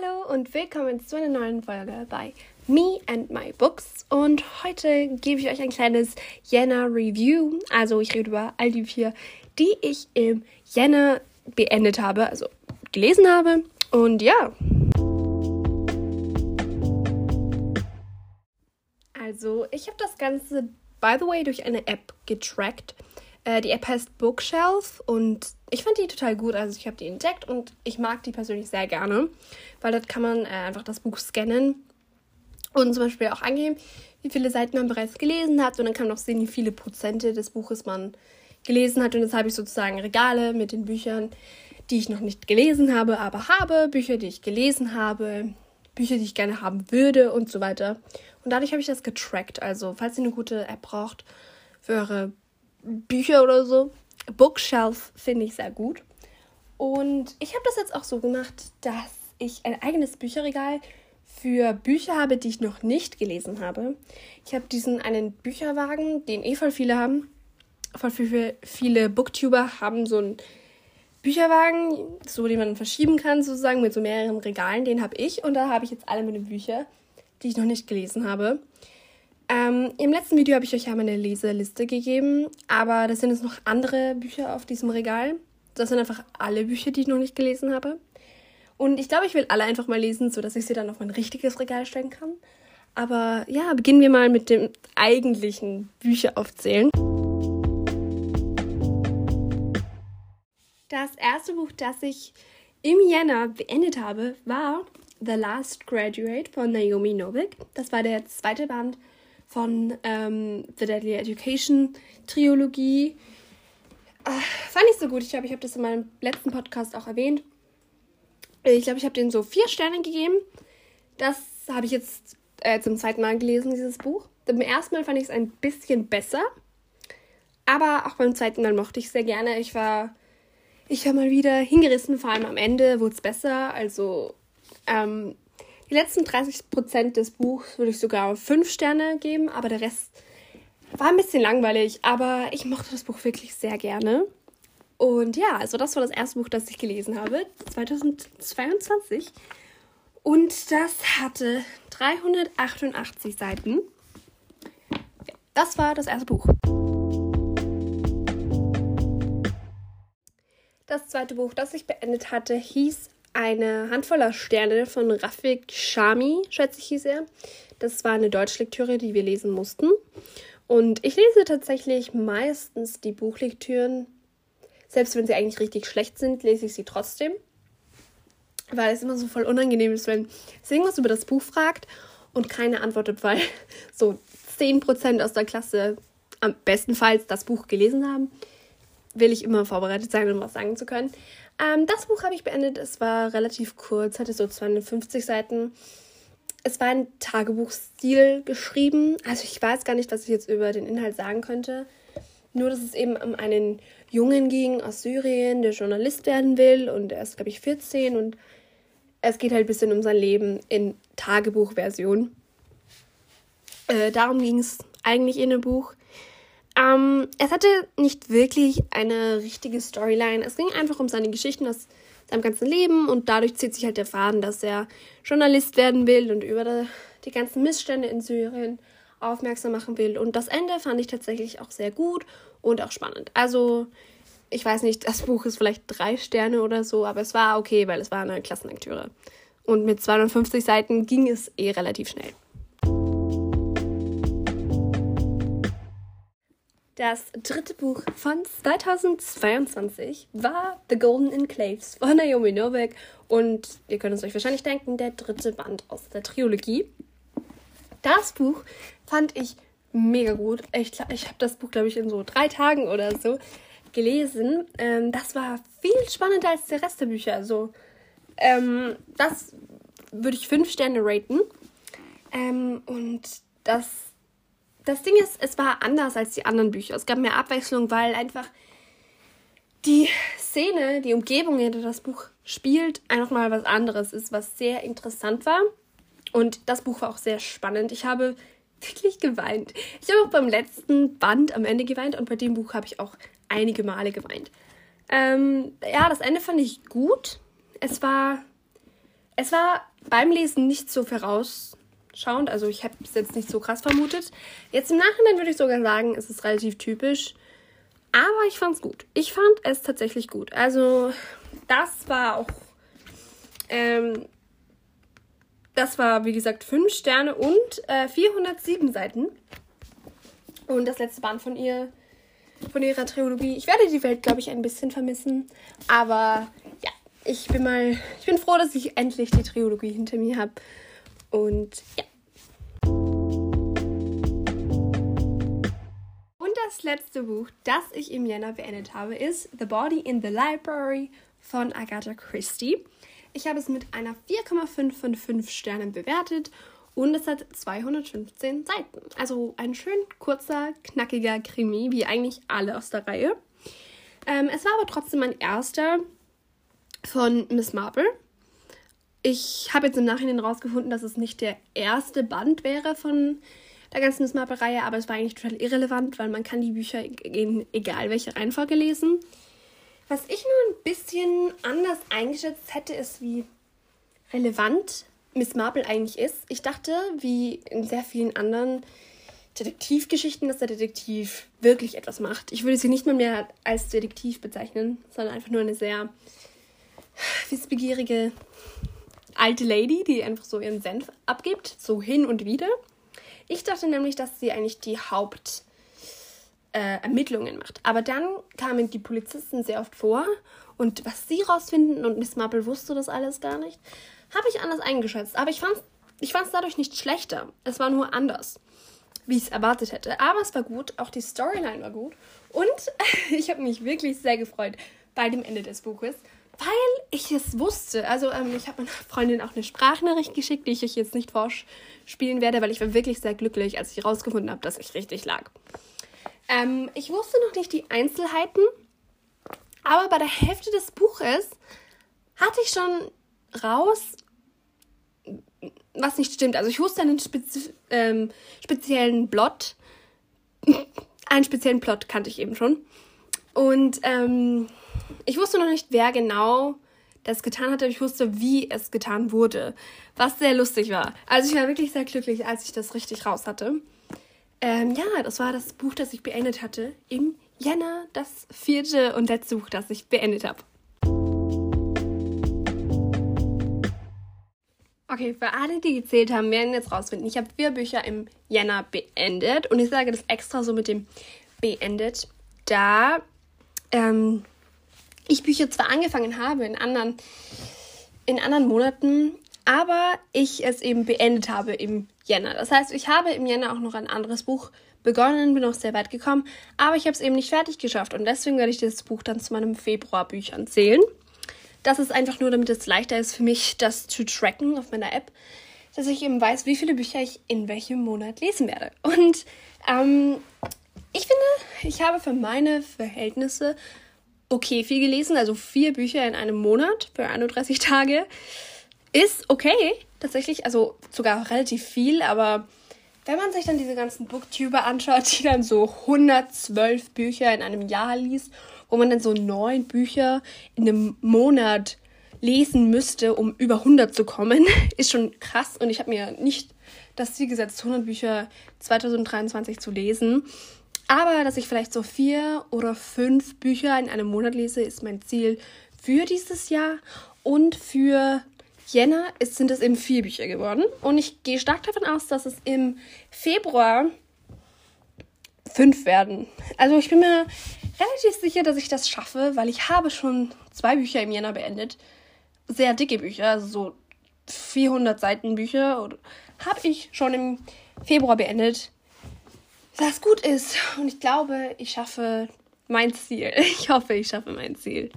Hallo und willkommen zu einer neuen Folge bei Me and My Books. Und heute gebe ich euch ein kleines Jänner Review. Also ich rede über all die Bücher, die ich im Jänner beendet habe, also gelesen habe. Und ja. Also ich habe das Ganze, by the way, durch eine App getrackt. Äh, die App heißt Bookshelf und ich fand die total gut. Also ich habe die entdeckt und ich mag die persönlich sehr gerne, weil dort kann man äh, einfach das Buch scannen und zum Beispiel auch angeben, wie viele Seiten man bereits gelesen hat und dann kann man auch sehen, wie viele Prozente des Buches man gelesen hat. Und jetzt habe ich sozusagen Regale mit den Büchern, die ich noch nicht gelesen habe, aber habe, Bücher, die ich gelesen habe, Bücher, die ich gerne haben würde und so weiter. Und dadurch habe ich das getrackt. Also, falls ihr eine gute App braucht für eure Bücher oder so. Bookshelf finde ich sehr gut. Und ich habe das jetzt auch so gemacht, dass ich ein eigenes Bücherregal für Bücher habe, die ich noch nicht gelesen habe. Ich habe diesen einen Bücherwagen, den eh voll viele haben. Voll viele, viele Booktuber haben so einen Bücherwagen, so den man verschieben kann, sozusagen, mit so mehreren Regalen. Den habe ich und da habe ich jetzt alle meine Bücher, die ich noch nicht gelesen habe. Ähm, Im letzten Video habe ich euch ja meine Leseliste gegeben, aber das sind jetzt noch andere Bücher auf diesem Regal. Das sind einfach alle Bücher, die ich noch nicht gelesen habe. Und ich glaube, ich will alle einfach mal lesen, sodass ich sie dann auf mein richtiges Regal stellen kann. Aber ja, beginnen wir mal mit dem eigentlichen Bücheraufzählen. Das erste Buch, das ich im Jänner beendet habe, war The Last Graduate von Naomi Novik. Das war der zweite Band von ähm, The Deadly Education Trilogie. Äh, fand ich so gut. Ich glaube, ich habe das in meinem letzten Podcast auch erwähnt. Ich glaube, ich habe den so vier Sterne gegeben. Das habe ich jetzt äh, zum zweiten Mal gelesen, dieses Buch. Beim ersten Mal fand ich es ein bisschen besser. Aber auch beim zweiten Mal mochte ich es sehr gerne. Ich war, ich war mal wieder hingerissen, vor allem am Ende wurde es besser. Also ähm, die letzten 30 Prozent des Buchs würde ich sogar fünf Sterne geben, aber der Rest war ein bisschen langweilig. Aber ich mochte das Buch wirklich sehr gerne. Und ja, also das war das erste Buch, das ich gelesen habe, 2022. Und das hatte 388 Seiten. Das war das erste Buch. Das zweite Buch, das ich beendet hatte, hieß eine Handvoller Sterne von Rafik Shami, schätze ich hieß er. Das war eine Deutschlektüre, die wir lesen mussten. Und ich lese tatsächlich meistens die Buchlektüren, selbst wenn sie eigentlich richtig schlecht sind, lese ich sie trotzdem. Weil es immer so voll unangenehm ist, wenn sie irgendwas über das Buch fragt und keine antwortet, weil so 10% aus der Klasse am bestenfalls das Buch gelesen haben, will ich immer vorbereitet sein, um was sagen zu können. Ähm, das Buch habe ich beendet. Es war relativ kurz, hatte so 250 Seiten. Es war in Tagebuchstil geschrieben. Also ich weiß gar nicht, was ich jetzt über den Inhalt sagen könnte. Nur, dass es eben um einen Jungen ging aus Syrien, der Journalist werden will. Und er ist, glaube ich, 14. Und es geht halt ein bisschen um sein Leben in Tagebuchversion. Äh, darum ging es eigentlich in dem Buch. Ähm, es hatte nicht wirklich eine richtige Storyline. Es ging einfach um seine Geschichten aus seinem ganzen Leben und dadurch zieht sich halt der Faden, dass er Journalist werden will und über die ganzen Missstände in Syrien aufmerksam machen will. Und das Ende fand ich tatsächlich auch sehr gut und auch spannend. Also, ich weiß nicht, das Buch ist vielleicht drei Sterne oder so, aber es war okay, weil es war eine Klassenlektüre. Und mit 250 Seiten ging es eh relativ schnell. Das dritte Buch von 2022 war The Golden Enclaves von Naomi Novik und ihr könnt es euch wahrscheinlich denken, der dritte Band aus der Trilogie. Das Buch fand ich mega gut. Ich, ich habe das Buch, glaube ich, in so drei Tagen oder so gelesen. Ähm, das war viel spannender als der Rest der Bücher. Also, ähm, das würde ich fünf Sterne raten. Ähm, und das das Ding ist, es war anders als die anderen Bücher. Es gab mehr Abwechslung, weil einfach die Szene, die Umgebung, in der das Buch spielt, einfach mal was anderes ist, was sehr interessant war. Und das Buch war auch sehr spannend. Ich habe wirklich geweint. Ich habe auch beim letzten Band am Ende geweint und bei dem Buch habe ich auch einige Male geweint. Ähm, ja, das Ende fand ich gut. Es war es war beim Lesen nicht so vorausschauend, also ich habe es jetzt nicht so krass vermutet. Jetzt im Nachhinein würde ich sogar sagen, es ist relativ typisch. Aber ich fand es gut. Ich fand es tatsächlich gut. Also, das war auch. Ähm, das war, wie gesagt, 5 Sterne und äh, 407 Seiten. Und das letzte Band von ihr, von ihrer Trilogie. Ich werde die Welt, glaube ich, ein bisschen vermissen. Aber ja, ich bin mal, ich bin froh, dass ich endlich die Trilogie hinter mir habe. Und ja. Das letzte Buch, das ich im Jänner beendet habe, ist The Body in the Library von Agatha Christie. Ich habe es mit einer 4,5 von 5 Sternen bewertet und es hat 215 Seiten. Also ein schön kurzer, knackiger Krimi, wie eigentlich alle aus der Reihe. Ähm, es war aber trotzdem mein erster von Miss Marple. Ich habe jetzt im Nachhinein rausgefunden, dass es nicht der erste Band wäre von der ganzen Miss Marple-Reihe, aber es war eigentlich total irrelevant, weil man kann die Bücher in egal welche Reihenfolge lesen. Was ich nur ein bisschen anders eingeschätzt hätte, ist, wie relevant Miss Marple eigentlich ist. Ich dachte, wie in sehr vielen anderen Detektivgeschichten, dass der Detektiv wirklich etwas macht. Ich würde sie nicht mehr, mehr als Detektiv bezeichnen, sondern einfach nur eine sehr wissbegierige alte Lady, die einfach so ihren Senf abgibt, so hin und wieder. Ich dachte nämlich, dass sie eigentlich die Haupt äh, macht. Aber dann kamen die Polizisten sehr oft vor und was sie rausfinden und Miss Marple wusste das alles gar nicht, habe ich anders eingeschätzt. Aber ich fand es ich fand's dadurch nicht schlechter. Es war nur anders, wie ich es erwartet hätte. Aber es war gut, auch die Storyline war gut und ich habe mich wirklich sehr gefreut bei dem Ende des Buches, weil ich es wusste. Also ähm, ich habe meiner Freundin auch eine Sprachnachricht geschickt, die ich euch jetzt nicht vorspielen werde, weil ich war wirklich sehr glücklich, als ich herausgefunden habe, dass ich richtig lag. Ähm, ich wusste noch nicht die Einzelheiten, aber bei der Hälfte des Buches hatte ich schon raus, was nicht stimmt. Also ich wusste einen spezi ähm, speziellen Plot. einen speziellen Plot kannte ich eben schon. Und ähm, ich wusste noch nicht, wer genau das getan hatte. Ich wusste, wie es getan wurde. Was sehr lustig war. Also ich war wirklich sehr glücklich, als ich das richtig raus hatte. Ähm, ja, das war das Buch, das ich beendet hatte. Im Jänner das vierte und letzte Buch, das ich beendet habe. Okay, für alle, die gezählt haben, werden jetzt rausfinden. Ich habe vier Bücher im Jänner beendet und ich sage das extra so mit dem beendet, da ähm, ich Bücher zwar angefangen habe in anderen, in anderen Monaten, aber ich es eben beendet habe im Jänner. Das heißt, ich habe im Jänner auch noch ein anderes Buch begonnen, bin auch sehr weit gekommen, aber ich habe es eben nicht fertig geschafft und deswegen werde ich dieses Buch dann zu meinem Februarbüchern zählen. Das ist einfach nur, damit es leichter ist für mich, das zu tracken auf meiner App, dass ich eben weiß, wie viele Bücher ich in welchem Monat lesen werde. Und ähm, ich finde, ich habe für meine Verhältnisse okay viel gelesen, also vier Bücher in einem Monat für 31 Tage. Ist okay, tatsächlich, also sogar relativ viel, aber wenn man sich dann diese ganzen Booktuber anschaut, die dann so 112 Bücher in einem Jahr liest, wo man dann so neun Bücher in einem Monat lesen müsste, um über 100 zu kommen, ist schon krass. Und ich habe mir nicht das Ziel gesetzt, 100 Bücher 2023 zu lesen. Aber dass ich vielleicht so vier oder fünf Bücher in einem Monat lese, ist mein Ziel für dieses Jahr und für Jänner ist, sind es eben vier Bücher geworden. Und ich gehe stark davon aus, dass es im Februar fünf werden. Also ich bin mir relativ sicher, dass ich das schaffe, weil ich habe schon zwei Bücher im Jänner beendet. Sehr dicke Bücher, also so 400 Seiten Bücher habe ich schon im Februar beendet. Was gut ist. Und ich glaube, ich schaffe mein Ziel. Ich hoffe, ich schaffe mein Ziel.